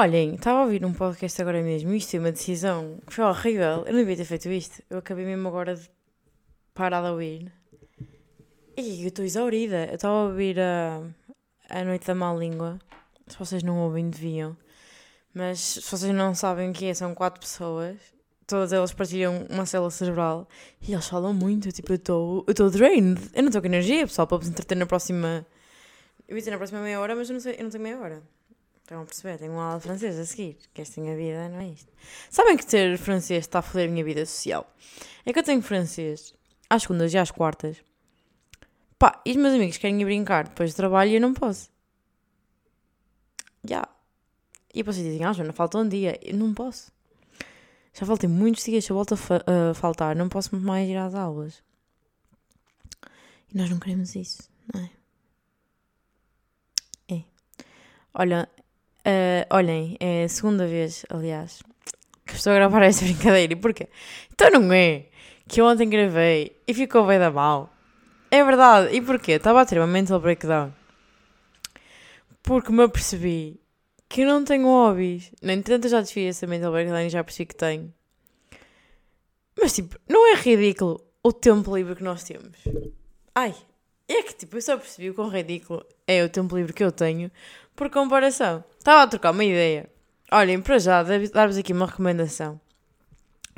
Olhem, estava a ouvir um podcast agora mesmo. Isto é uma decisão que foi horrível. Eu não devia ter feito isto. Eu acabei mesmo agora de parar de ouvir. E eu estou exaurida. Eu estava a ouvir a, a Noite da Má Língua. Se vocês não ouvem, deviam. Mas se vocês não sabem o que é, são quatro pessoas. Todas elas partilham uma célula cerebral. E eles falam muito. Tipo, eu estou drained. Eu não estou com energia, pessoal, para vos entreter na próxima... Eu ia dizer na próxima meia hora, mas eu não, sei, eu não tenho meia hora. Estão a perceber? Tenho uma aula de francês a seguir. Que esta minha vida não é isto. Sabem que ter francês está a foder a minha vida social? É que eu tenho francês às segundas e às quartas. Pá, e os meus amigos querem ir brincar depois do trabalho e eu não posso. Já. E vocês dizem, ah, Joana, falta um dia. Eu não posso. Já faltei muitos dias, eu volto a, fa faltar, não posso mais ir às aulas. E nós não queremos isso, não é? É. Olha, Uh, olhem, é a segunda vez, aliás, que estou a gravar esta brincadeira. E porquê? Então não é que eu ontem gravei e ficou bem da mal. É verdade. E porquê? Estava a ter uma mental breakdown. Porque me apercebi que eu não tenho hobbies. Nem entretanto, eu já desfiz essa mental breakdown e já percebi que tenho. Mas tipo, não é ridículo o tempo livre que nós temos? Ai, é que tipo, eu só percebi o quão ridículo é o tempo livre que eu tenho por comparação. Estava a trocar uma ideia. Olhem, para já, dar-vos aqui uma recomendação.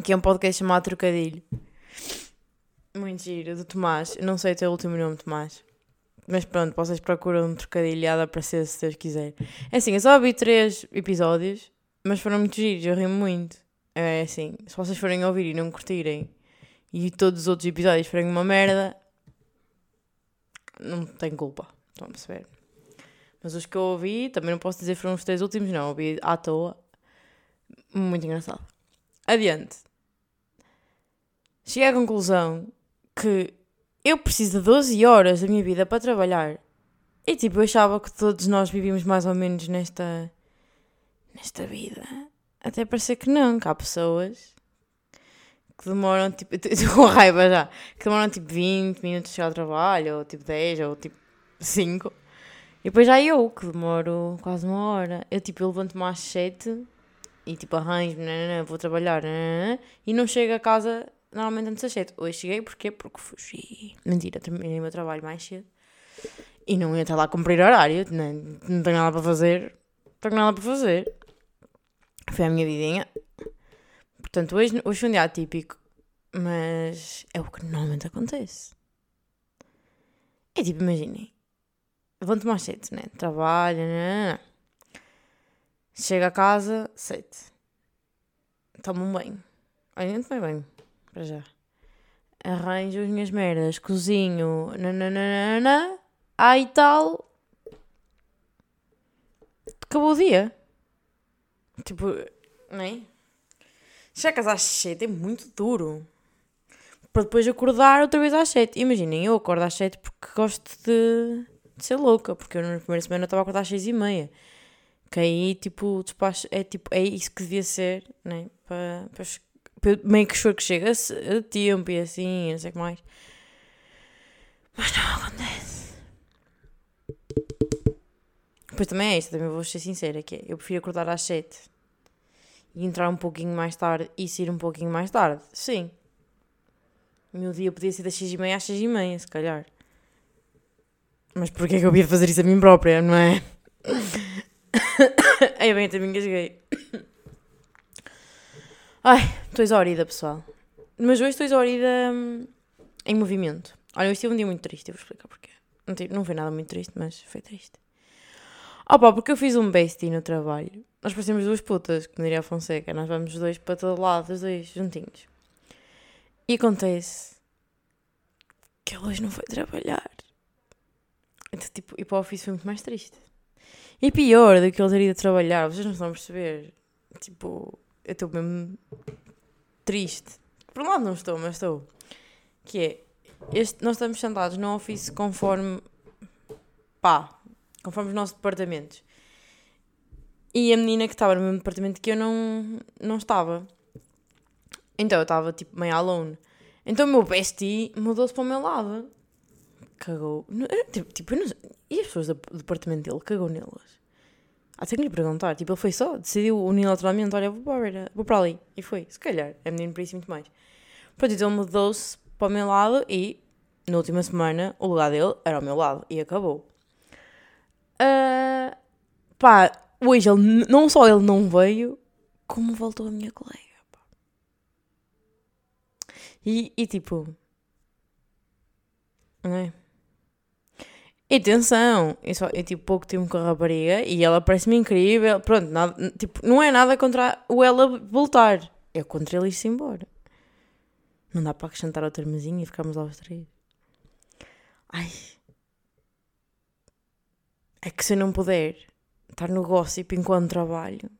Que é um podcast chamado Trocadilho. Muito giro, do Tomás. Não sei o teu último nome, Tomás. Mas pronto, vocês procuram um trocadilho a aparecer se Deus quiser. É assim, eu só vi três episódios, mas foram muito giros, eu ri muito. É assim, se vocês forem ouvir e não curtirem e todos os outros episódios forem uma merda, não tem culpa. Estão a perceber? Mas os que eu ouvi, também não posso dizer foram os três últimos, não. Ouvi à toa. Muito engraçado. Adiante. Cheguei à conclusão que eu preciso de 12 horas da minha vida para trabalhar. E tipo, eu achava que todos nós vivíamos mais ou menos nesta. nesta vida. Até parecer que não, que há pessoas que demoram tipo. Estou com raiva já. Que demoram tipo 20 minutos a chegar ao trabalho, ou tipo 10, ou tipo 5. E depois já eu, que demoro quase uma hora. Eu tipo, eu levanto-me às 7 e tipo arranjo, vou trabalhar, e não chego a casa normalmente antes das 7. Hoje cheguei porquê? Porque fugi. Mentira, terminei o meu trabalho mais cedo. E não ia estar lá a cumprir horário, não, não tenho nada para fazer. Não tenho nada para fazer. Foi a minha vidinha. Portanto, hoje, hoje foi um dia atípico, mas é o que normalmente acontece. É tipo, imaginem, levanto mais cedo, né? Trabalho, né? Chego a casa, sete. Tomo um banho. Olha, não tomei banho, para já. Arranjo as minhas merdas, cozinho, nananana, aí tal. Acabou o dia. Tipo, nem. Chegas às sete é muito duro. Para depois acordar outra vez às sete. Imaginem, eu acordo às sete porque gosto de de ser louca, porque eu na primeira semana estava a acordar às seis e meia. Que aí, tipo, despacho é, tipo, é isso que devia ser, né? Para, para, meio que choro que chega a, tempo e assim, não sei o que mais. Mas não acontece. Depois também é isso, também vou ser sincera, que é, eu prefiro acordar às sete e entrar um pouquinho mais tarde e sair um pouquinho mais tarde. Sim. O meu dia podia ser das seis e meia às seis e meia, se calhar. Mas porquê é que eu de fazer isso a mim própria, não é? Aí bem, também engasguei. Ai, estou exaurida, pessoal. Mas hoje estou exaurida hum, em movimento. Olha, hoje tive um dia muito triste, eu vou explicar porquê. Não, tive, não foi nada muito triste, mas foi triste. Opa, porque eu fiz um bestie no trabalho. Nós parecemos duas putas, como diria a Fonseca. Nós vamos dois para todo lado, os dois juntinhos. E acontece que ele hoje não foi trabalhar. Então, tipo, ir para o ofício foi muito mais triste. E pior do que ele ter ido a trabalhar, vocês não estão a perceber. Tipo, eu estou mesmo triste. Por um lado não estou, mas estou. Que é, este, nós estamos sentados no ofício conforme, pá, conforme os nossos departamentos. E a menina que estava no mesmo departamento que eu não, não estava. Então eu estava tipo meio alone. Então o meu bestie mudou-se para o meu lado cagou. Tipo, não, e as pessoas do departamento dele cagou nelas. Ah, tenho que lhe perguntar. Tipo, ele foi só, decidiu unilateralmente, olha, vou para, vou para ali. E foi, se calhar, é menino para isso muito mais. Pronto, então mudou-se para o meu lado e, na última semana, o lugar dele era ao meu lado. E acabou. Uh, pá, hoje ele, não só ele não veio, como voltou a minha colega. Pá. E, e tipo... Não é? E atenção, eu, só, eu tipo pouco tempo com a rapariga e ela parece-me incrível. Pronto, nada, tipo, não é nada contra o ela voltar. É contra ele ir-se embora. Não dá para acrescentar outra mesinha e ficarmos lá os três. Ai. É que se eu não puder estar no gossip enquanto trabalho,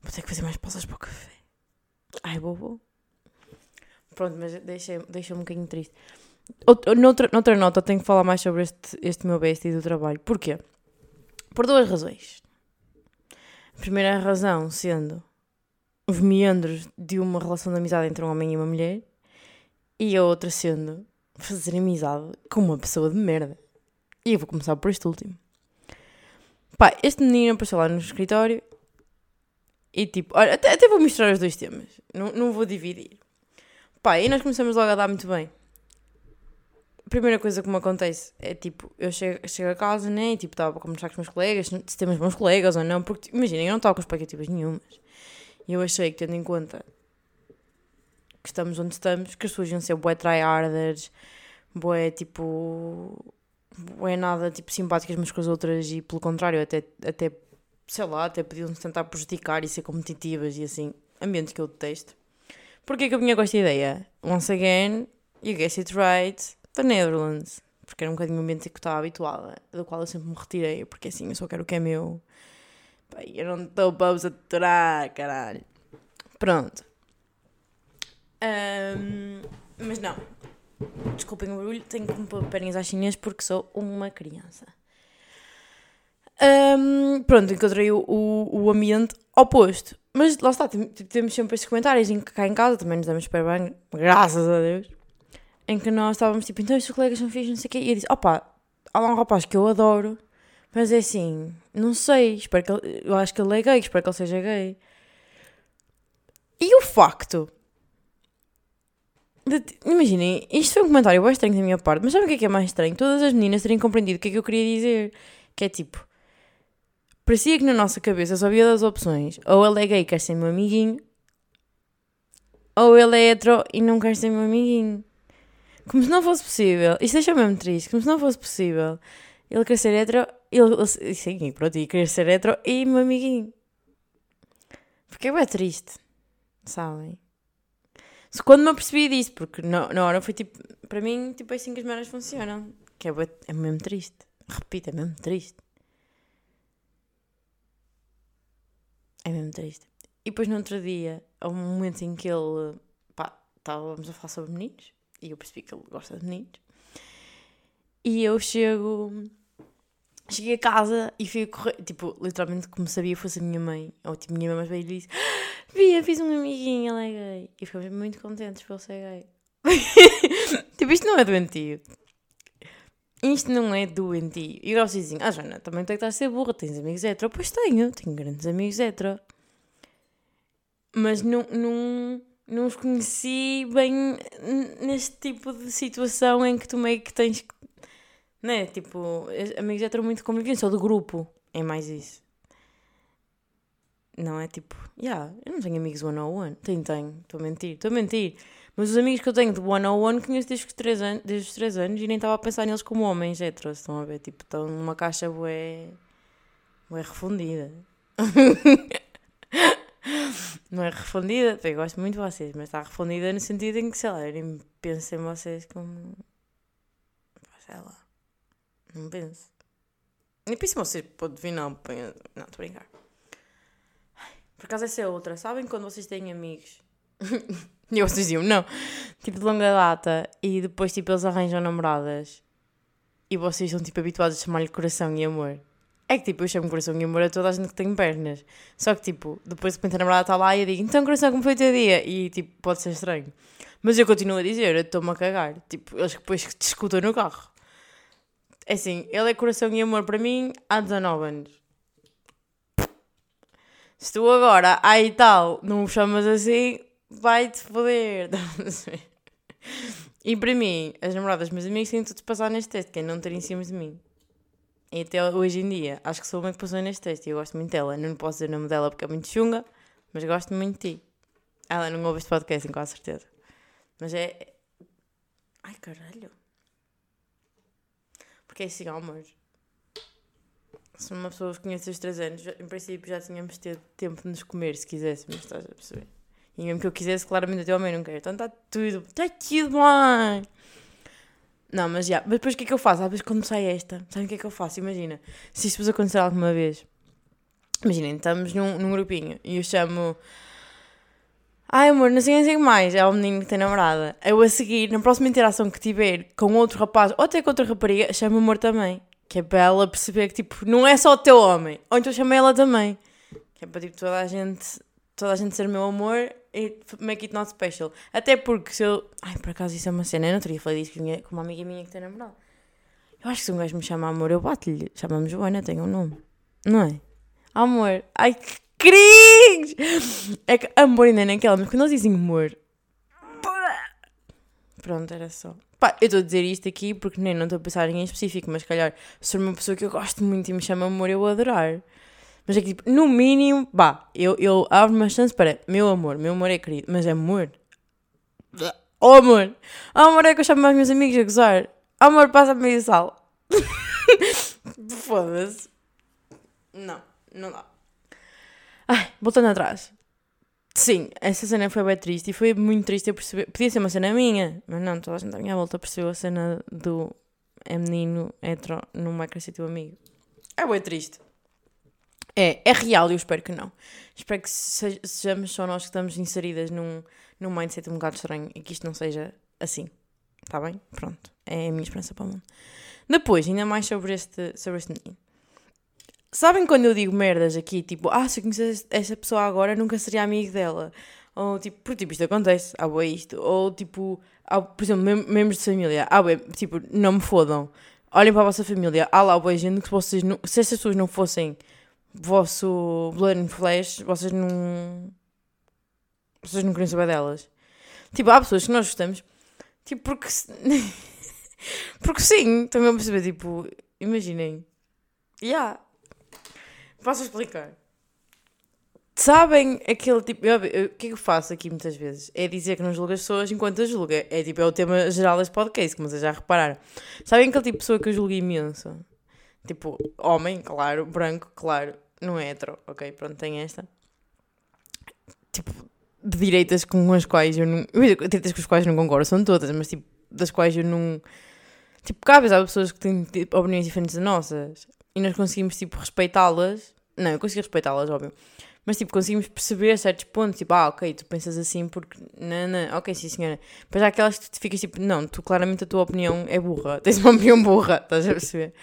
vou ter que fazer mais pausas para o café. Ai, vou. Pronto, mas deixa-me deixa um bocadinho triste. Outra, noutra, noutra nota, tenho que falar mais sobre este, este meu bestie do trabalho. Porquê? Por duas razões. A primeira razão sendo os meandros de uma relação de amizade entre um homem e uma mulher, e a outra sendo fazer amizade com uma pessoa de merda. E eu vou começar por este último. Pá, este menino apareceu lá no escritório e tipo, olha, até, até vou misturar os dois temas, não, não vou dividir. Pá, e nós começamos logo a dar muito bem primeira coisa que me acontece é tipo, eu chego, chego a casa, né? E tipo, estava a conversar com os meus colegas, se temos bons colegas ou não, porque imaginem, eu não estava com expectativas nenhumas. E eu achei que, tendo em conta que estamos onde estamos, que as pessoas iam ser bué tryharders, bué tipo. bué nada tipo simpáticas umas com as outras e pelo contrário, até, até sei lá, até podiam tentar prejudicar e ser competitivas e assim. Ambientes que eu detesto. Porquê que eu vinha com esta ideia? Once again, you guess it right da Netherlands, porque era um bocadinho o ambiente que eu estava habituada, do qual eu sempre me retirei, porque assim, eu só quero o que é meu. Pai, eu não estou para vos aturar, caralho. Pronto. Um, mas não. Desculpem o barulho, tenho que me pôr perninhas às chinês porque sou uma criança. Um, pronto, encontrei o, o, o, ambiente oposto. Mas lá está, temos sempre esses comentários em que cá em casa também nos damos super bem, graças a Deus em que nós estávamos tipo, então estes colegas são fixos, não sei o quê, e eu disse, opa, há lá um rapaz que eu adoro, mas é assim, não sei, espero que ele, eu acho que ele é gay, espero que ele seja gay. E o facto Imaginem, isto foi um comentário bem estranho da minha parte, mas sabe o que é que é mais estranho? Todas as meninas terem compreendido o que é que eu queria dizer. Que é tipo, parecia que na nossa cabeça só havia duas opções. Ou ele é gay e quer ser meu amiguinho, ou ele é hetero e não quer ser meu amiguinho. Como se não fosse possível. Isto deixa mesmo triste. Como se não fosse possível. Ele ser hetero. Ele, sim, pronto, e ser hetero e meu amiguinho. Porque é bem triste. Sabem? Se quando me apercebi disso, porque na, na hora foi tipo. Para mim, tipo, é assim que as merdas funcionam. Que é, é mesmo triste. Repito, é mesmo triste. É mesmo triste. E depois no outro dia, há um momento em que ele. pá, estávamos a falar sobre meninos. E eu percebi que ele gosta de meninos. E eu chego. Cheguei a casa e fui correr. Tipo, literalmente, como sabia fosse a minha mãe. Ou tipo, minha mãe mais velha disse: Via, fiz um amiguinho, ele é gay. E ficamos muito contentes por ele ser gay. tipo, isto não é doentio. Isto não é doentio. E agora vocês dizem: Ah, Joana, também tem que estar a ser burra. Tens amigos hetero? Pois tenho, tenho grandes amigos hetero. Mas não. não não os conheci bem neste tipo de situação em que tu meio que tens que. Né? Tipo, amigos heteros muito convivência, ou do grupo. É mais isso. Não é tipo, yeah, eu não tenho amigos one-on-one. Tenho, tenho, estou a mentir, estou a mentir. Mas os amigos que eu tenho de one-on-one conheço desde os 3 anos, desde os 3 anos e nem estava a pensar neles como homens heteros. Estão a ver? Tipo, estão numa caixa bué. bué refundida. não é refundida, eu gosto muito de vocês, mas está refundida no sentido em que, sei lá, eu nem penso em vocês como. sei lá. Não penso. Nem penso em vocês, pode vir, não. Não, estou a brincar. Por acaso essa é outra. Sabem quando vocês têm amigos? e vocês diziam, não. Tipo de longa data e depois tipo eles arranjam namoradas e vocês são tipo habituados a chamar-lhe coração e amor. É que tipo, eu chamo coração e amor a toda a gente que tem pernas. Só que tipo, depois de a namorada está lá e eu digo, então coração, como foi o teu dia? E tipo, pode ser estranho. Mas eu continuo a dizer, eu estou-me a cagar. Tipo, eles depois que escutam no carro. É assim, ele é coração e amor para mim há 19 anos. Se tu agora, aí tal, não o chamas assim, vai-te foder. e para mim, as namoradas meus amigos têm tudo de passar neste teste, que é não ter em cima de mim. E até hoje em dia, acho que sou uma que passou neste teste e eu gosto muito dela. Não posso dizer o nome dela porque é muito chunga, mas gosto muito de ti. Ela não ouve este podcast, com certeza. Mas é. Ai caralho. Porque é assim, amor. Se uma pessoa conhece os 3 anos, em princípio já tínhamos tido tempo de nos comer se quiséssemos, estás a perceber? E mesmo que eu quisesse, claramente até ao meio não quero. Então está tudo, está tudo bem. Não, mas já. Mas depois o que é que eu faço? Às vezes quando sai esta, sabem o que é que eu faço? Imagina, se isto vos acontecer alguma vez. Imaginem, estamos num, num grupinho e eu chamo. Ai amor, não sei nem mais. É o menino que tem namorada. Eu a seguir, na próxima interação que tiver com outro rapaz ou até com outra rapariga, chamo amor também. Que é para ela perceber que tipo, não é só o teu homem. Ou então chama ela também. Que é para tipo, toda a gente, toda a gente ser meu amor e make it not special. Até porque se eu. Ai, por acaso isso é uma cena. Eu não teria falado isso com uma amiga minha que tem namorado. Eu acho que se um gajo me chama amor, eu bato-lhe. Chama-me Joana, tem um nome. Não é? Amor. Ai, que cringe! É que amor ainda nem aquela, mas quando eles dizem amor. Pronto, era só. Pá, eu estou a dizer isto aqui porque nem não estou a pensar em específico, mas calhar se uma pessoa que eu gosto muito e me chama amor, eu vou adorar. Mas é que tipo, no mínimo, bah, eu, eu abro uma chance para meu amor, meu amor é querido, mas é amor. Oh amor! Oh, amor é que eu chamo mais meus amigos a gozar. Oh, amor, passa-me meio sal. Foda-se. Não, não dá. Ai, voltando atrás. Sim, essa cena foi bem triste e foi muito triste eu perceber. Podia ser uma cena minha, mas não, toda a gente à minha volta percebeu a cena do é menino hetero crescer teu amigo. É bem triste. É, é real e eu espero que não. Espero que sejamos só nós que estamos inseridas num, num mindset um bocado estranho e que isto não seja assim. Está bem? Pronto. É a minha esperança para o mundo. Depois, ainda mais sobre este, sobre este menino. Sabem quando eu digo merdas aqui, tipo, ah, se eu conhecesse essa pessoa agora, nunca seria amigo dela. Ou tipo, porque tipo, isto acontece, ah, boa isto. Ou tipo, ah, por exemplo, mem membros de família, ah, boa, tipo, não me fodam. Olhem para a vossa família, ah lá, boa gente, que vocês não, se essas pessoas não fossem vosso and Flash, vocês não. Vocês não queriam saber delas. Tipo, há pessoas que nós gostamos, tipo, porque. porque sim, também a perceber, tipo, imaginem. Yeah, Posso explicar? Sabem aquele tipo. O que é que eu faço aqui muitas vezes? É dizer que não julgo as pessoas enquanto as julga. É tipo, é o tema geral deste podcast, como vocês já repararam. Sabem aquele tipo de pessoa que eu julgo imenso? Tipo, homem, claro, branco, claro, não é hetero, ok? Pronto, tem esta. Tipo, de direitas com as quais eu não. Direitas com as quais não concordo, são todas, mas tipo, das quais eu não. Tipo, cabe há pessoas que têm tipo, opiniões diferentes das nossas e nós conseguimos, tipo, respeitá-las. Não, eu consegui respeitá-las, óbvio. Mas, tipo, conseguimos perceber certos pontos, tipo, ah, ok, tu pensas assim porque. Não, não, ok, sim, senhora. Depois há aquelas que tu ficas tipo, não, tu claramente a tua opinião é burra. Tens uma opinião burra, estás a perceber?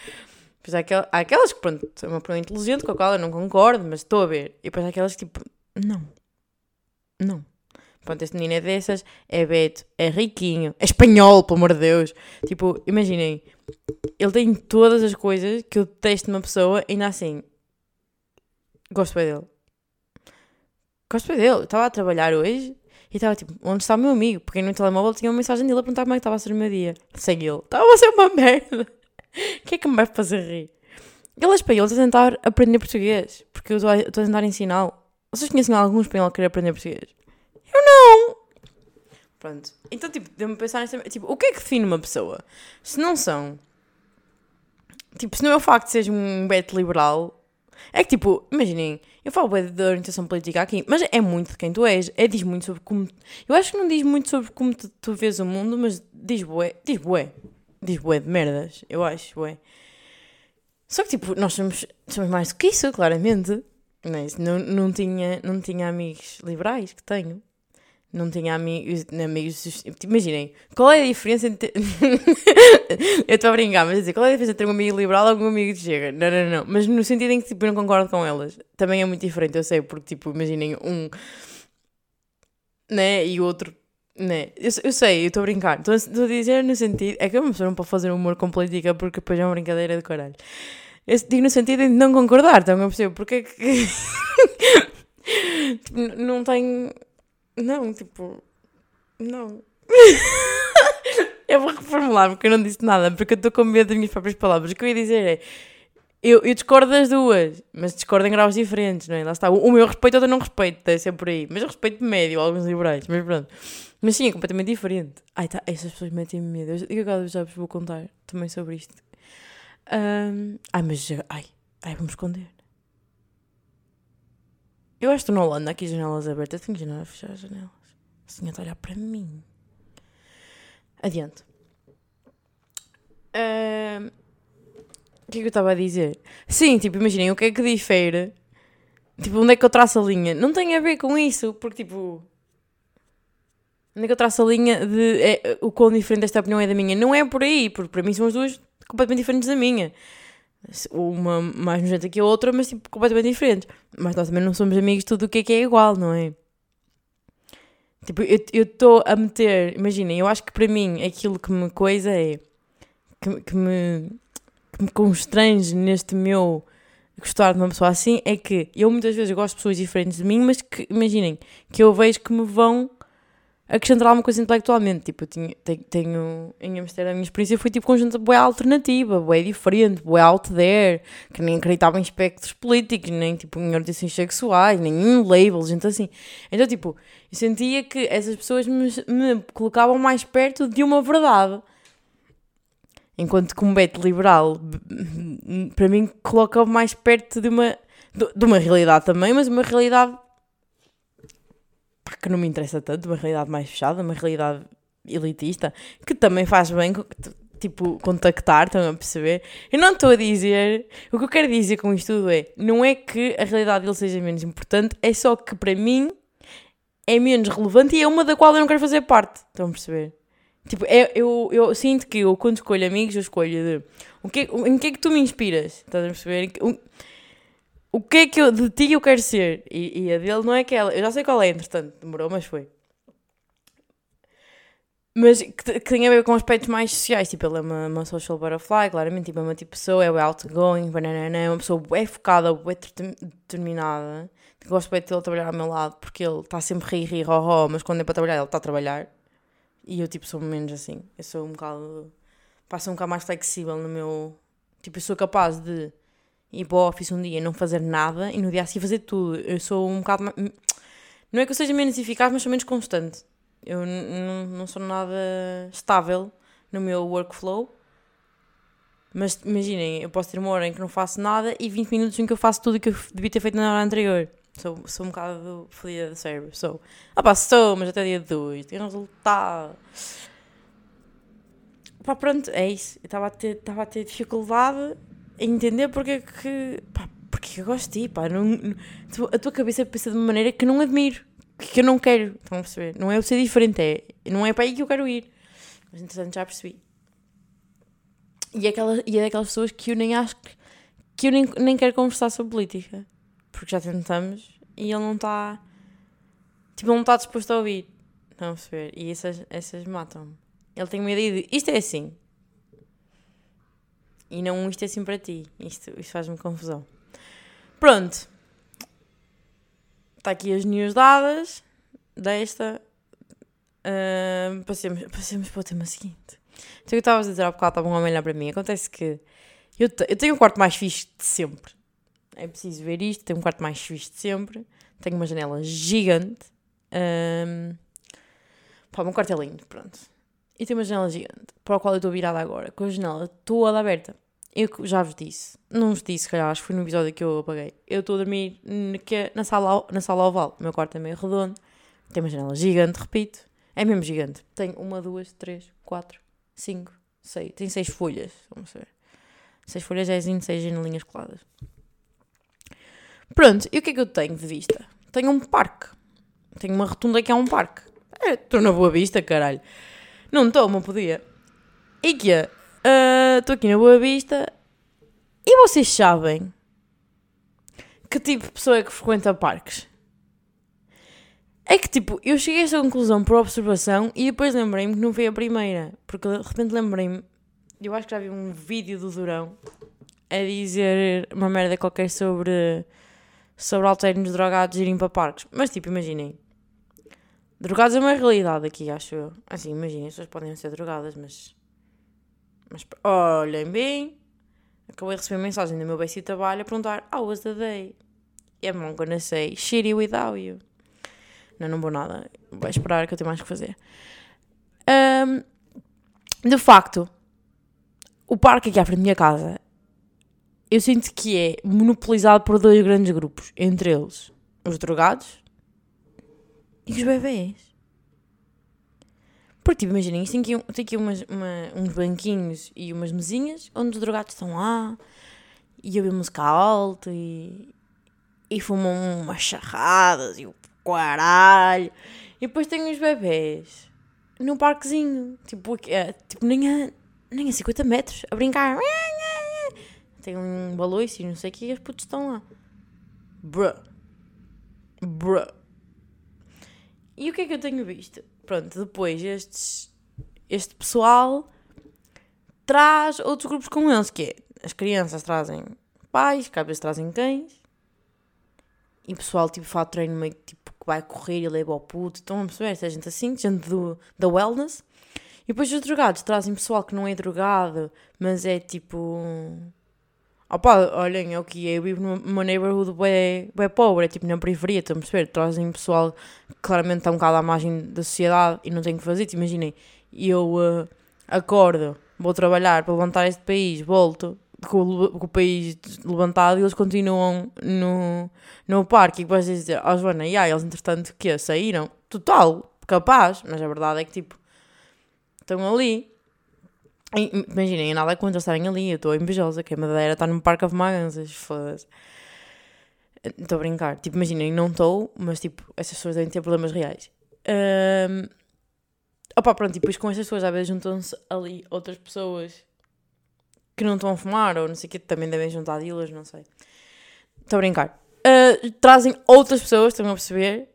Depois há, aquel, há aquelas que, pronto, é uma opinião inteligente com a qual eu não concordo, mas estou a ver. E depois há aquelas que, tipo, não. Não. Pronto, este menino é dessas, é Beto, é riquinho, é espanhol, pelo amor de Deus. Tipo, imaginem, ele tem todas as coisas que eu detesto numa pessoa, ainda assim, gosto bem dele. Gosto bem dele. Estava a trabalhar hoje e estava tipo, onde está o meu amigo? Porque no telemóvel tinha uma mensagem dele a perguntar como é que estava a ser o meu dia. Sem ele. Estava a ser uma merda. O que é que me vai fazer rir? Ele é espanhol, está a tentar aprender português. Porque eu estou a tentar ensiná-lo. Vocês conhecem algum espanhol que querer aprender português? Eu não! Pronto. Então, tipo, deu-me pensar nessa. Tipo, o que é que define uma pessoa? Se não são. Tipo, se não é o facto de seres um beto liberal. É que, tipo, imaginem, eu falo bem da orientação política aqui, mas é muito de quem tu és. É, diz muito sobre como. Eu acho que não diz muito sobre como tu, tu vês o mundo, mas diz bué. Diz bué. Diz bué de merdas. Eu acho, bué. Só que, tipo, nós somos, somos mais do que isso, claramente. Mas é não, não, tinha, não tinha amigos liberais que tenho não tinha amigos, amigos. Imaginem, qual é a diferença entre. eu estou a brincar, mas a dizer, qual é a diferença entre um amigo liberal e um amigo de chega? Não, não, não. Mas no sentido em que tipo, eu não concordo com elas. Também é muito diferente, eu sei, porque, tipo, imaginem um. Né? E o outro. Né? Eu, eu sei, eu estou a brincar. Estou a, dizer no sentido. É que uma pessoa não pode fazer humor com política porque depois é uma brincadeira de caralho. Eu digo no sentido de não concordar, estão a perceber? Porque é que. tipo, não tem. Não, tipo. Não. eu vou reformular porque eu não disse nada, porque eu estou com medo das minhas próprias palavras. O que eu ia dizer é. Eu, eu discordo das duas, mas discordo em graus diferentes, não é? Lá está. O, o meu respeito, outro não respeito, deve ser por aí. Mas eu respeito médio, alguns liberais, mas pronto. Mas sim, é completamente diferente. Ai, tá, essas pessoas metem-me medo. Eu, eu já vos vou contar também sobre isto. Um, ai, mas. Ai, ai, vamos esconder. Eu acho que estou na Holanda, aqui janelas abertas. Tenho que janelas, fechar as janelas. A senhora está a olhar para mim. Adiante. Um, o que é que eu estava a dizer? Sim, tipo, imaginem, o que é que difere? Tipo, onde é que eu traço a linha? Não tem a ver com isso, porque tipo. Onde é que eu traço a linha de é, o quão diferente esta opinião é da minha? Não é por aí, porque para mim são as duas completamente diferentes da minha. Uma mais nojenta que a outra, mas tipo, completamente diferentes. Mas nós também não somos amigos tudo o que é que é igual, não é? Tipo, eu estou a meter, imaginem, eu acho que para mim aquilo que me coisa é. que, que me que me constrange neste meu gostar de uma pessoa assim é que eu muitas vezes gosto de pessoas diferentes de mim, mas que, imaginem, que eu vejo que me vão acrescentar alguma coisa intelectualmente. Tipo, eu tinha, tenho, tenho em Amsterdã, a minha experiência foi tipo conjunto boé alternativa, boé diferente, boé out there, que nem acreditava em espectros políticos, nem tipo em orientações sexuais, nem em labels, gente assim. Então, tipo, eu sentia que essas pessoas me, me colocavam mais perto de uma verdade enquanto combate liberal, para mim, coloca mais perto de uma, de uma realidade também, mas uma realidade que não me interessa tanto, uma realidade mais fechada, uma realidade elitista, que também faz bem, tipo, contactar, estão a perceber? Eu não estou a dizer, o que eu quero dizer com isto tudo é, não é que a realidade dele seja menos importante, é só que para mim é menos relevante e é uma da qual eu não quero fazer parte, estão a perceber? Tipo, é, eu, eu sinto que eu, quando escolho amigos, eu escolho de o que, em que é que tu me inspiras? Estás a perceber? O, o que é que eu, de ti eu quero ser? E, e a dele não é aquela. Eu já sei qual é, entretanto, demorou, mas foi. Mas que, que tem a ver com aspectos mais sociais, tipo, ele é uma, uma social butterfly, claramente, tipo, é uma tipo pessoa, é outgoing, banana, é uma pessoa bem focada, bem determinada. Gosto bem de ele trabalhar ao meu lado, porque ele está sempre rir, rir, ro, ro, mas quando é para trabalhar, ele está a trabalhar. E eu, tipo, sou menos assim. Eu sou um bocado. Passo um bocado mais flexível no meu. Tipo, eu sou capaz de ir para o office um dia e não fazer nada e no dia a seguir fazer tudo. Eu sou um bocado. Não é que eu seja menos eficaz, mas sou menos constante. Eu não sou nada estável no meu workflow. Mas imaginem, eu posso ter uma hora em que não faço nada e 20 minutos em que eu faço tudo o que eu devia ter feito na hora anterior. Sou, sou um bocado fodida de cérebro. Sou. Ah pá, sou, mas até dia 2. Tem resultado. Pá, pronto, é isso. Estava a ter, a ter dificuldade em entender porque é que. Pá, porque eu gosto de ti, pá. Não, não, a tua cabeça pensa de uma maneira que não admiro. Que eu não quero. Estão a perceber? Não é o ser diferente, é. Não é para aí que eu quero ir. Mas entretanto já percebi. E é, aquela, e é daquelas pessoas que eu nem acho que. que eu nem, nem quero conversar sobre política porque já tentamos e ele não está. Tipo, ele não está disposto a ouvir. Estão a perceber? E essas, essas matam-me. Ele tem medo de. Isto é assim. E não isto é assim para ti. Isto, isto faz-me confusão. Pronto. Está aqui as news dadas desta. Uh, passemos, passemos para o tema seguinte. Então, eu estava a dizer há bocado, estavam a olhar para mim. Acontece que eu, eu tenho o quarto mais fixe de sempre é preciso ver isto. Tenho um quarto mais visto sempre. Tenho uma janela gigante. Um, pá, o meu quarto é lindo, pronto. E tem uma janela gigante, para a qual eu estou virada agora, com a janela toda aberta. Eu já vos disse, não vos disse, calhar, acho que foi no episódio que eu apaguei. Eu estou a dormir na sala, na sala oval. O meu quarto é meio redondo, tem uma janela gigante, repito. É mesmo gigante. Tem uma, duas, três, quatro, cinco, seis. Tem seis folhas, vamos ver. Seis folhas é assim, seis janelinhas coladas. Pronto, e o que é que eu tenho de vista? Tenho um parque. Tenho uma rotunda que é um parque. Estou é, na Boa Vista, caralho. Não estou, não podia. E que é? Estou uh, aqui na Boa Vista e vocês sabem que tipo de pessoa é que frequenta parques? É que tipo, eu cheguei a esta conclusão por observação e depois lembrei-me que não foi a primeira. Porque de repente lembrei-me, eu acho que já vi um vídeo do Durão a dizer uma merda qualquer sobre, sobre alternos drogados irem para parques. Mas tipo, imaginem. Drogados é uma realidade aqui, acho eu. Assim, imaginem, as pessoas podem ser drogadas, mas. Mas olhem bem. Acabei de receber mensagem do meu beijo de trabalho a perguntar: How was the day? I'm not gonna say shitty without you. Não, não vou nada. Vai esperar que eu tenho mais que fazer. Um, de facto, o parque aqui à frente da minha casa, eu sinto que é monopolizado por dois grandes grupos. Entre eles, os drogados e os bebês. Porque, tipo, imaginem, tem aqui, tem aqui umas, uma, uns banquinhos e umas mesinhas onde os drogados estão lá e ouvem música alta e, e fumam umas charradas e o caralho. E depois tem os bebés num parquezinho, tipo, é, tipo nem, a, nem a 50 metros, a brincar. Tem um baloiço não sei o que e os putos estão lá. Bruh. Bruh. E o que é que eu tenho visto? Pronto, depois estes, este pessoal traz outros grupos com eles, que é, as crianças trazem pais, vezes trazem cães, e o pessoal tipo faz treino meio tipo que vai correr e leva ao puto, estão a perceber? Esta gente assim, gente do, da wellness. E depois os drogados trazem pessoal que não é drogado, mas é tipo Opa, olhem, é o que. Eu vivo numa neighborhood bem, bem pobre, é tipo na periferia, estão a perceber? Trazem pessoal que claramente está um bocado à margem da sociedade e não tem o que fazer. Te imaginem, eu uh, acordo, vou trabalhar para levantar este país, volto com o, com o país levantado e eles continuam no, no parque. E vocês dizer, ó oh, Joana, e eles entretanto que saíram? Total, capaz, mas a verdade é que tipo, estão ali Imaginem, nada contra estarem ali, eu estou invejosa, que a Madeira está no Parque of Maganzas, foda-se. Estou a brincar. Tipo, imaginem, não estou, mas tipo, essas pessoas devem ter problemas reais. Um, opa, pronto, e depois com essas pessoas às vezes juntam-se ali outras pessoas que não estão a fumar, ou não sei o que, também devem juntar dealers, não sei. Estou a brincar. Uh, trazem outras pessoas, estão a perceber?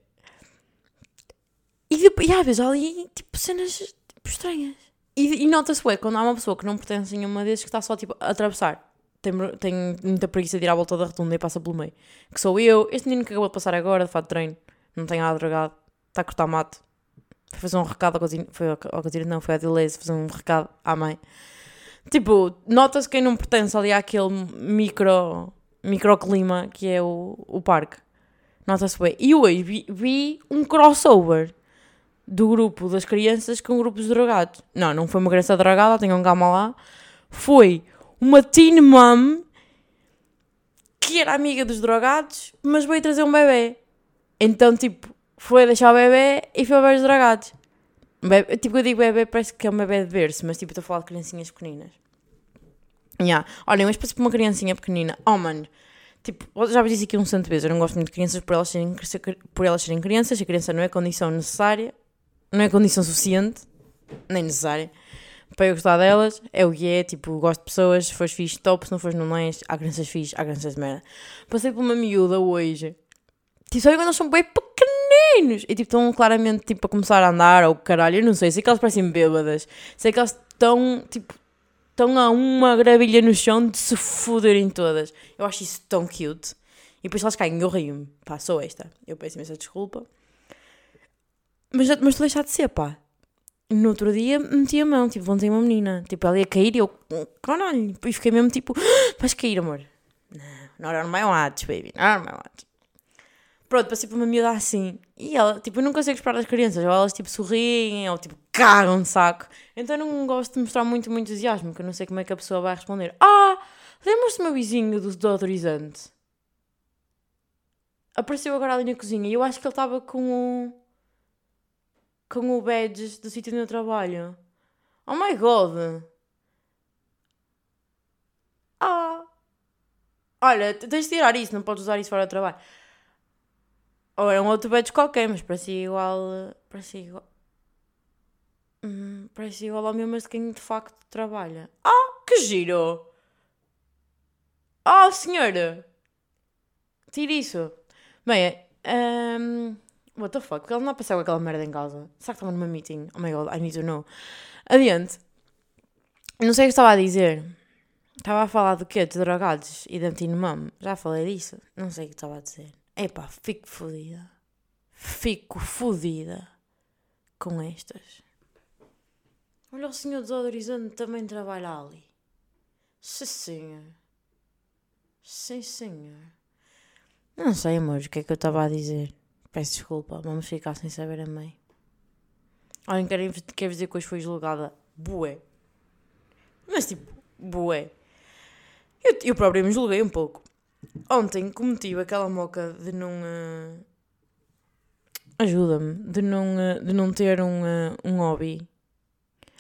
E, depois, e às vezes ali, tipo, cenas tipo, estranhas. E, e nota-se, ué, quando há uma pessoa que não pertence a nenhuma desses que está só tipo a atravessar. Tem, tem muita preguiça de ir à volta da rotunda e passa pelo meio. Que sou eu, este menino que acabou de passar agora, de fato de treino, não tem nada drogado, está a cortar mato. Foi fazer um recado ao cozinheiro, foi não, foi à Deleuze, fazer um recado à mãe. Tipo, nota-se quem não pertence ali àquele micro, microclima que é o, o parque. Nota-se bem. E hoje vi, vi um crossover do grupo das crianças com grupos drogados. Não, não foi uma criança drogada, tenham calma lá. Foi uma teen mom que era amiga dos drogados, mas veio trazer um bebê. Então, tipo, foi deixar o bebê e foi ver os drogados. Bebê, tipo, eu digo bebê, parece que é um bebê de berço, mas tipo, estou a falar de criancinhas pequeninas. Yeah. Olhem, mas parece uma criancinha pequenina. Oh, mano. Tipo, já vos disse aqui um santo vez, eu não gosto muito de crianças por elas serem, por elas serem crianças, a criança não é condição necessária não é condição suficiente, nem necessária, para eu gostar delas. É o que é, tipo, gosto de pessoas, se fores fixe, top, se não fores, não és. Há crianças fixe, há crianças de merda. Passei por uma miúda hoje, tipo, só quando eles são bem pequeninos e, tipo, estão claramente, tipo, a começar a andar, ou caralho, eu não sei, sei que elas parecem bêbadas, sei que elas estão, tipo, estão a uma gravilha no chão de se foderem todas. Eu acho isso tão cute. E depois elas caem, eu rio-me. Pá, sou esta. Eu peço imensa desculpa. Mas, mas tu deixar de ser, pá. No outro dia meti a mão, tipo, ontem uma menina. Tipo, ela ia cair e eu, caralho. E fiquei mesmo tipo, ah, vais cair, amor. Não, not on my watch, baby. Not on my watch. Pronto, passei por uma miúda assim. E ela, tipo, eu não consigo esperar das crianças. Ou elas, tipo, sorriem, ou, tipo, cagam de saco. Então eu não gosto de mostrar muito, muito entusiasmo, porque eu não sei como é que a pessoa vai responder. Ah, lembras-te do meu vizinho do deodorizante? Apareceu agora ali na cozinha e eu acho que ele estava com com o badge do sítio onde eu trabalho. Oh my god! Ah! Olha, tens de tirar isso, não podes usar isso fora do trabalho. Ou era um outro badge qualquer, mas parecia igual. Parecia igual. Hum, igual ao meu, mas de quem de facto trabalha. Ah, que giro! Oh, senhora! Tire isso. Bem, um, What the fuck? Porque ela não a passar com aquela merda em casa. Será que estava numa meeting? Oh my god, I need to know. Adiante. Não sei o que estava a dizer. Estava a falar do quê? De drogados e de antinomame. Já falei disso? Não sei o que estava a dizer. Epá, fico fodida. Fico fodida com estas. Olha o senhor desodorizante também trabalha ali. Sim, senhor. Sim, senhor. Não sei, amor, o que é que eu estava a dizer. Peço desculpa, vamos ficar sem saber a mãe. Alguém quer, quer dizer que hoje foi julgada? Bué. Mas tipo, bué. Eu, eu próprio me julguei um pouco. Ontem cometi aquela moca de não. Uh... Ajuda-me. De não, uh, de não ter um, uh, um hobby.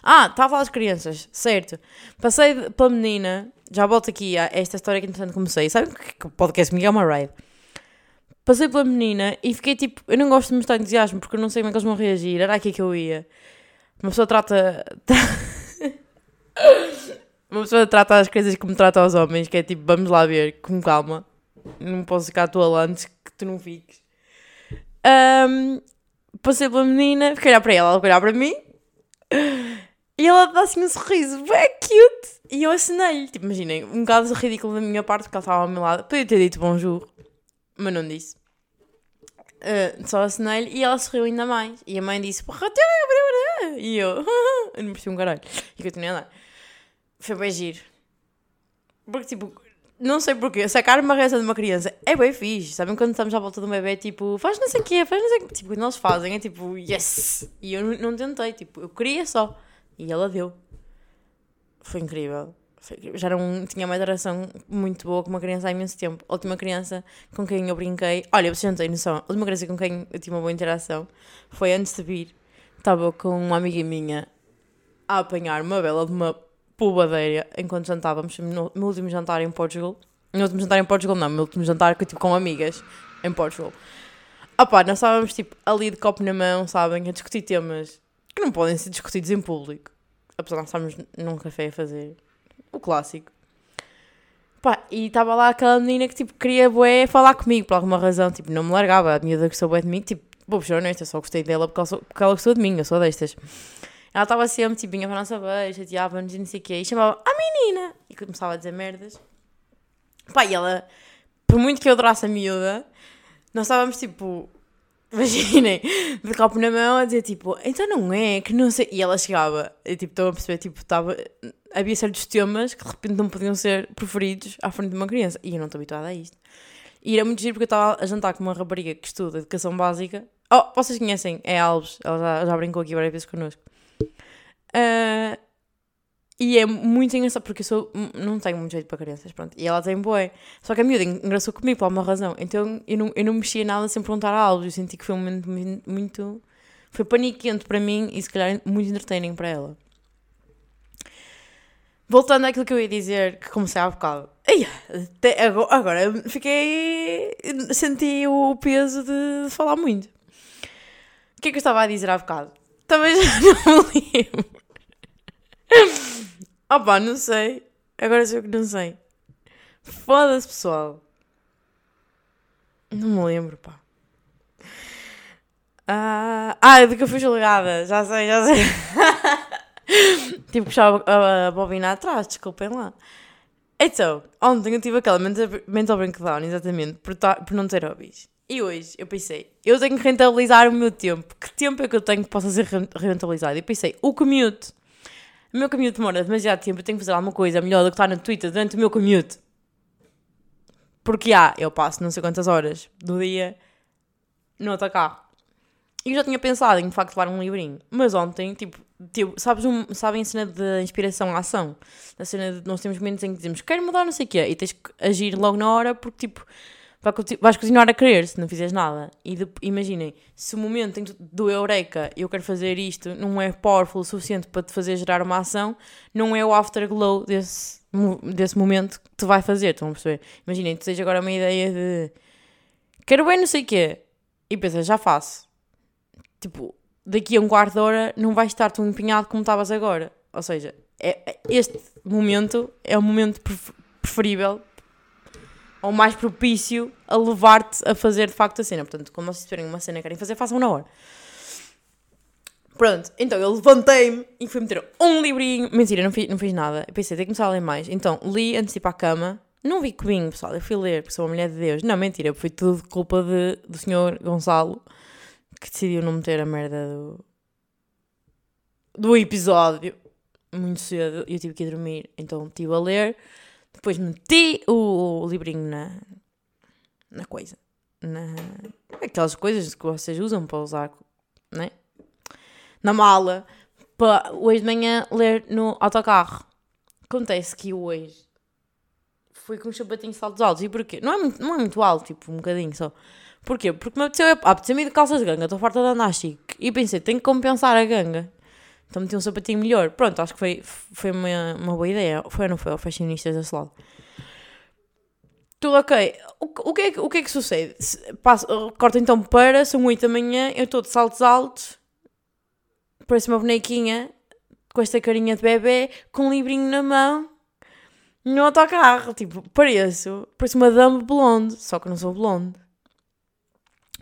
Ah, estava das crianças, certo. Passei pela menina, já volto aqui a esta história que entretanto comecei. Sabe que o podcast me é uma ride? Passei pela menina e fiquei tipo, eu não gosto de mostrar entusiasmo porque eu não sei como é que eles vão reagir. Era aqui que eu ia. Uma pessoa trata. Uma pessoa trata as coisas como trata os homens, que é tipo, vamos lá ver, com calma. Não posso ficar à antes que tu não fiques. Um, passei pela menina, fiquei olhar para ela, ela olhar para mim. E ela dá assim um sorriso, é cute. E eu assinei-lhe. Tipo, imaginem, um bocado ridículo da minha parte, porque ela estava ao meu lado. Podia ter dito bonjour, mas não disse. Uh, só assinei-lhe e ela sorriu ainda mais. E a mãe disse, porra, e eu, eu não percebi um caralho. E continuei a andar. Foi bem giro. Porque, tipo, não sei porquê, sacar uma reação de uma criança é bem fixe. Sabem quando estamos à volta de um bebê, tipo, faz não sei o quê, faz não sei o quê. Tipo, quando eles fazem, é tipo, yes! E eu não tentei, tipo, eu queria só. E ela deu. Foi incrível. Já não tinha uma interação muito boa com uma criança há imenso tempo. A última criança com quem eu brinquei, olha, vocês não têm noção, a última criança com quem eu tive uma boa interação foi antes de vir. Estava com uma amiga minha a apanhar uma bela de uma pubadeira enquanto jantávamos no meu último jantar em Portugal. No último jantar em Portugal, não, no meu último jantar que tipo com amigas em Portugal. Ah pá, nós estávamos tipo ali de copo na mão, sabem, a discutir temas que não podem ser discutidos em público. Apesar de nós estarmos num café a fazer o clássico. Pá, e estava lá aquela menina que tipo queria bué falar comigo por alguma razão, tipo, não me largava, a miúda gostou bué de mim, tipo, vou puxar honesta, só gostei dela porque ela, sou, porque ela gostou de mim, eu sou destas. Ela estava sempre, tipo, vinha para a nossa beija, chateava-nos e não sei o quê, e chamava a menina, e começava a dizer merdas. Pá, e ela, por muito que eu adorasse a miúda, nós estávamos, tipo, imaginem, de copo na mão a dizer, tipo, então não é, que não sei, e ela chegava, e tipo, estão a perceber, tipo, estava, havia certos temas que de repente não podiam ser preferidos à frente de uma criança, e eu não estou habituada a isto. E era muito giro porque eu estava a jantar com uma rapariga que estuda educação básica. Oh, vocês conhecem, é Alves, ela já, já brincou aqui várias vezes connosco. Uh, e é muito engraçado porque eu sou, não tenho muito jeito para crianças, pronto. E ela tem boi. Só que a miúda engraçou comigo por alguma razão. Então eu não, eu não mexia nada sem perguntar algo. Eu senti que foi um momento muito. Foi paniquente para mim e se calhar muito entertaining para ela. Voltando àquilo que eu ia dizer, que comecei há bocado. Ai, agora fiquei. Senti o peso de, de falar muito. O que é que eu estava a dizer há bocado? Também já não me lembro. Opa, não sei. Agora sei o que não sei. Foda-se, pessoal. Não me lembro, pá. Ah, ah de que eu fui julgada. Já sei, já sei. Tive que puxar a, a bobina atrás, desculpem lá. Então, ontem eu tive aquela mental breakdown, exatamente, por, por não ter hobbies. E hoje eu pensei, eu tenho que rentabilizar o meu tempo. Que tempo é que eu tenho que possa ser rentabilizado? E pensei, o commute. O meu commute demora demasiado tempo, eu tenho que fazer alguma coisa melhor do que estar no Twitter durante o meu commute. Porque há, ah, eu passo não sei quantas horas do dia no autocarro. E eu já tinha pensado em de facto levar um livrinho. Mas ontem, tipo, tipo sabes um, sabem a cena de inspiração à ação? A cena de nós temos momentos em que dizemos quero mudar não sei o quê e tens que agir logo na hora porque tipo vais continuar a querer se não fizeres nada. E de, imaginem, se o momento em que do Eureka eu quero fazer isto não é powerful o suficiente para te fazer gerar uma ação, não é o afterglow desse, desse momento que te vai fazer. Estão a perceber? Imaginem, tu agora uma ideia de quero bem não sei o quê e pensas, já faço. Tipo, daqui a um quarto de hora não vais estar tão empenhado como estavas agora. Ou seja, é, é este momento é o momento preferível ou mais propício a levar-te a fazer de facto a cena. Portanto, quando vocês tiverem uma cena que querem fazer, façam na hora. Pronto, então eu levantei-me e fui meter um livrinho. Mentira, não fiz, não fiz nada. Eu pensei, tenho que começar a ler mais. Então li antes de ir para a cama. Não vi comigo, pessoal. Eu fui ler, porque sou uma mulher de Deus. Não, mentira, foi tudo culpa de, do senhor Gonçalo que decidiu não meter a merda do, do episódio muito cedo. Eu tive que ir dormir, então estive a ler. Depois meti o, livrinho na, na coisa. Na, aquelas coisas que vocês usam para usar, né? Na mala. Para hoje de manhã ler no autocarro. Acontece que hoje fui com um sapatinhos saltos altos. E porquê? Não é, muito, não é muito alto, tipo, um bocadinho só. Porquê? Porque me apeteceu, apeteceu-me de calças de ganga, estou farta de andar chique. E pensei, tenho que compensar a ganga. Então meti um sapatinho melhor. Pronto, acho que foi, foi uma, uma boa ideia. Foi ou não foi? Ao fashionistas desse lado. Tudo ok. O, o, que, é, o que é que sucede? Passo, corto então para, são 8 da manhã, eu estou de saltos altos, parece uma bonequinha, com esta carinha de bebê, com um livrinho na mão, no autocarro. Tipo, pareço, pareço uma dama blonde, só que não sou blonde.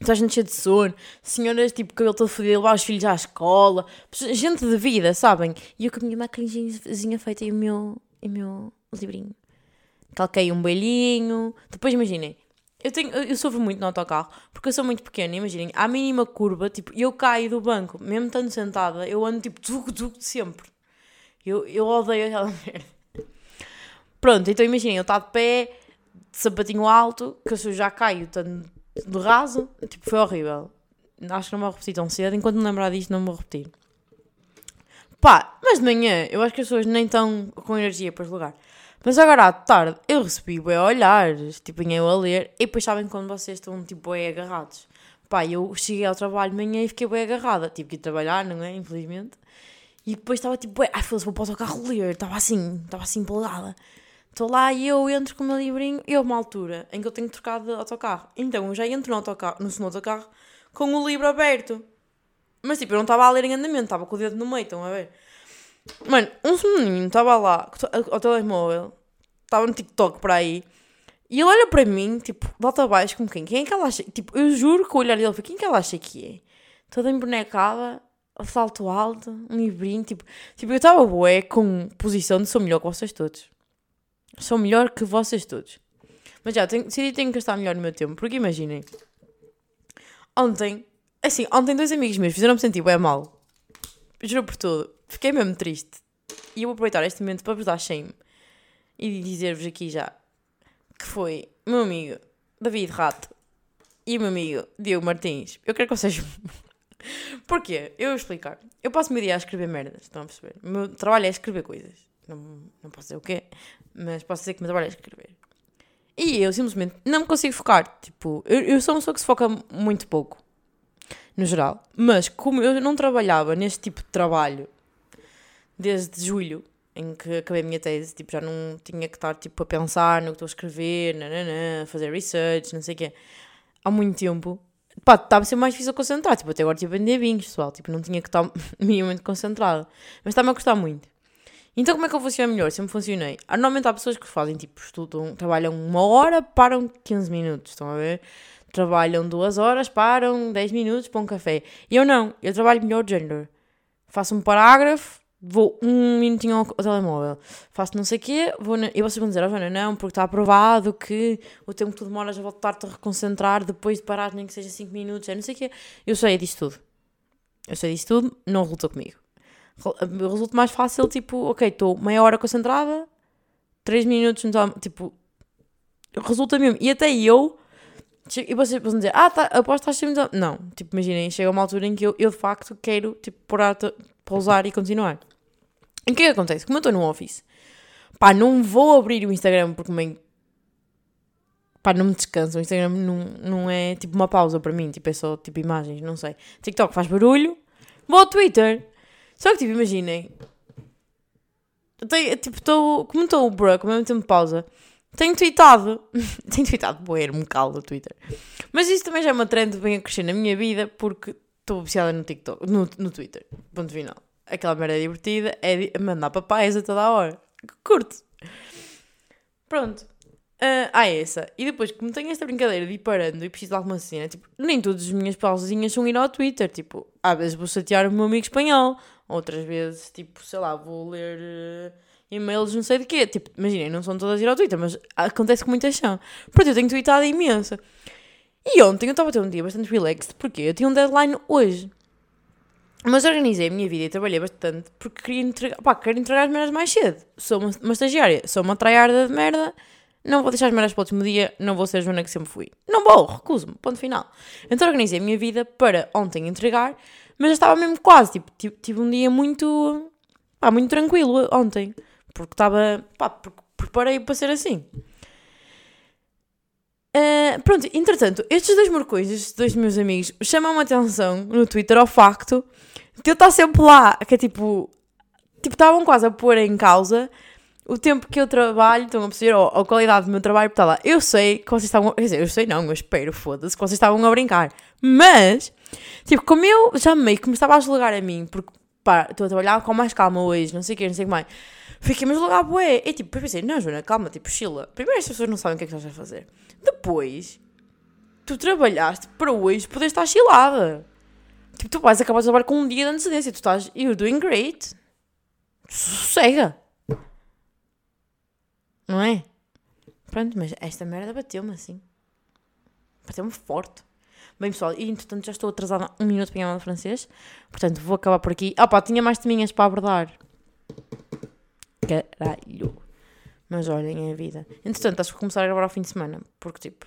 Toda a gente cheia de sono, senhoras tipo cabelo todo fodido, levar os filhos à escola, gente de vida, sabem? E eu com a minha maquilhagemzinha feita e o meu, e o meu livrinho. Calquei um belinho. Depois imaginem, eu, tenho, eu sofro muito no autocarro porque eu sou muito pequena. Imaginem, à mínima curva, tipo, eu caio do banco, mesmo estando sentada, eu ando tipo, tudo, sempre. Eu, eu odeio aquela merda. Pronto, então imaginem, eu estou de pé, de sapatinho alto, que eu já caio, estando de raso, tipo, foi horrível. Acho que não vou repetir tão cedo. Enquanto me lembrar disto, não vou repetir. Pá, mas de manhã, eu acho que as pessoas nem estão com energia para jogar. Mas agora à tarde, eu recebi bem olhares, tipo, vinha eu a ler, e depois sabem quando vocês estão, tipo, bem agarrados. Pá, eu cheguei ao trabalho de manhã e fiquei bem agarrada. Tive que ir trabalhar, não é? Infelizmente. E depois estava tipo, ai, foda-se, vou para o autocarro ler. Estava assim, estava assim empolgada. Estou lá e eu entro com o meu livrinho e houve uma altura em que eu tenho que trocar de autocarro. Então eu já entro no, autocarro, no segundo autocarro com o livro aberto. Mas tipo, eu não estava a ler em andamento, estava com o dedo no meio, estão a ver? Mano, um menino estava lá ao telemóvel, estava no TikTok para aí, e ele olha para mim, tipo, volta abaixo como quem? Quem é que ela acha? Tipo, eu juro que o olhar dele foi quem é que ela acha que é? Toda embonecada, salto alto, um livrinho, tipo, tipo eu estava bué com posição de sou melhor que vocês todos. Sou melhor que vocês todos. Mas já, tenho, decidi que tenho que gastar melhor no meu tempo. Porque imaginem. Ontem, assim, ontem dois amigos meus fizeram-me sentir bem mal. Juro por tudo. Fiquei mesmo triste. E eu vou aproveitar este momento para vos dar shame. E dizer-vos aqui já que foi meu amigo David Rato e meu amigo Diogo Martins. Eu quero que vocês. Porquê? Eu vou explicar. Eu passo o meu dia a escrever merdas, estão a perceber? O meu trabalho é escrever coisas. Não, não posso dizer o quê, mas posso dizer que me trabalho é escrever. E eu simplesmente não me consigo focar. Tipo, eu, eu sou uma pessoa que se foca muito pouco, no geral. Mas como eu não trabalhava neste tipo de trabalho desde julho, em que acabei a minha tese, tipo, já não tinha que estar tipo, a pensar no que estou a escrever, nananã, fazer research, não sei o quê, há muito tempo, pá, estava a ser mais difícil concentrar, tipo, até agora tive a vender vinhos, pessoal, tipo, não tinha que estar minimamente concentrada, mas está-me a custar muito. Então como é que eu funciono melhor? Sempre funcionei. Normalmente há pessoas que fazem, tipo, estudam, trabalham uma hora, param 15 minutos, estão a ver? Trabalham duas horas, param 10 minutos para um café. E eu não, eu trabalho melhor de género. Faço um parágrafo, vou um minutinho ao, telemóvel, faço não sei o quê, vou na... e vocês vão dizer, oh Joana, não, porque está aprovado que o tempo que tu demoras a voltar-te a reconcentrar depois de parar, nem que seja 5 minutos, é não sei o quê. Eu sei disso tudo. Eu sei disso tudo, não resulta comigo resulta mais fácil, tipo, ok, estou meia hora concentrada, 3 minutos, então, tipo, resulta mesmo. E até eu, e vocês vão dizer, ah, tá, que estás sempre. Não, tipo, imaginem, chega uma altura em que eu, eu de facto quero, tipo, parar, pausar e continuar. E o que é que acontece? Como eu estou no office, pá, não vou abrir o Instagram porque meio. Pá, não me descanso. O Instagram não, não é tipo uma pausa para mim, tipo, é só tipo imagens, não sei. TikTok faz barulho, vou ao Twitter. Só que, tipo, imaginem. Tenho, tipo, estou. Como estou o break, ao mesmo tempo pausa, tenho tweetado. tenho tweetado, boer, me calo do Twitter. Mas isso também já é uma trend bem a crescer na minha vida porque estou viciada no TikTok, no, no Twitter. Ponto final. Aquela merda divertida é mandar papaias a toda a hora. Curto. Pronto. Uh, ah, essa. E depois, como tenho esta brincadeira de ir parando e preciso de alguma cena, tipo, nem todas as minhas pausinhas são ir ao Twitter. Tipo, às vezes vou chatear o meu amigo espanhol, outras vezes, tipo, sei lá, vou ler uh, e-mails não sei de quê. Tipo, imaginem, não são todas ir ao Twitter, mas acontece com muitas são. Porque eu tenho tweetado imenso. E ontem eu estava a ter um dia bastante relaxed, porque eu tinha um deadline hoje. Mas organizei a minha vida e trabalhei bastante porque queria entregar, pá, quero entregar as merdas mais cedo. Sou uma, uma estagiária, sou uma traiarda de merda, não vou deixar as merdas para o último dia, não vou ser a Joana que sempre fui. Não vou, recuso-me, ponto final. Então organizei a minha vida para ontem entregar, mas já estava mesmo quase, tipo, tive, um dia muito, pá, muito tranquilo ontem, porque estava, pá, porque preparei para ser assim. Uh, pronto, entretanto, estes dois morcões, estes dois meus amigos, chamam-me a atenção no Twitter ao facto de eu estar sempre lá, que é tipo, tipo, estavam quase a pôr em causa o tempo que eu trabalho, estão a perceber, ou a qualidade do meu trabalho, está lá. Eu sei que vocês estavam, quer dizer, eu sei não, eu espero, foda-se, que vocês estavam a brincar. Mas, tipo, como eu já meio que me estava a julgar a mim, porque, pá, estou a trabalhar com mais calma hoje, não sei o que, não sei o que mais. Fiquei-me a julgar, bué. E tipo, depois pensei, não, Joana, calma, tipo, chila. Primeiro as pessoas não sabem o que é que estás a fazer. Depois, tu trabalhaste para hoje poder estar chilada. Tipo, tu vais acabar de trabalhar com um dia de antecedência. Tu estás, you're doing great. Sossega. Não é? Pronto, mas esta merda bateu-me assim. Bateu-me forte. Bem, pessoal, e entretanto já estou atrasada um minuto para a de francês. Portanto, vou acabar por aqui. Ah pá, tinha mais teminhas para abordar. Caralho. Mas olhem, é a vida. Entretanto, acho que vou começar a gravar ao fim de semana, porque tipo,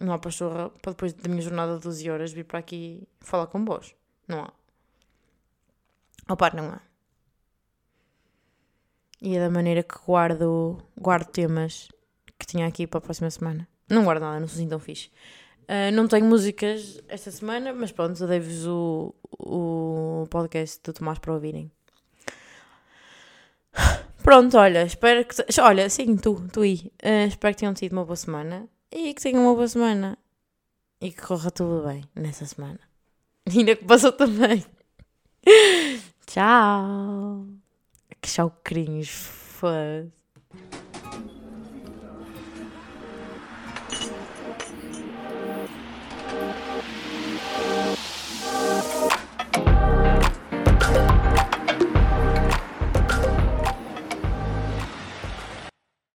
não há pachorra para depois da minha jornada de 12 horas vir para aqui falar com vós. Não há. Opa, não há. E é da maneira que guardo, guardo temas que tinha aqui para a próxima semana. Não guardo nada, não sou assim tão fixe. Uh, não tenho músicas esta semana, mas pronto, dei-vos o, o podcast do Tomás para ouvirem. Pronto, olha, espero que. Olha, sim, tu, tu aí. Uh, espero que tenham tido uma boa semana e que tenham uma boa semana e que corra tudo bem nessa semana. E ainda que passou também. Tchau. Que chau cringe, foda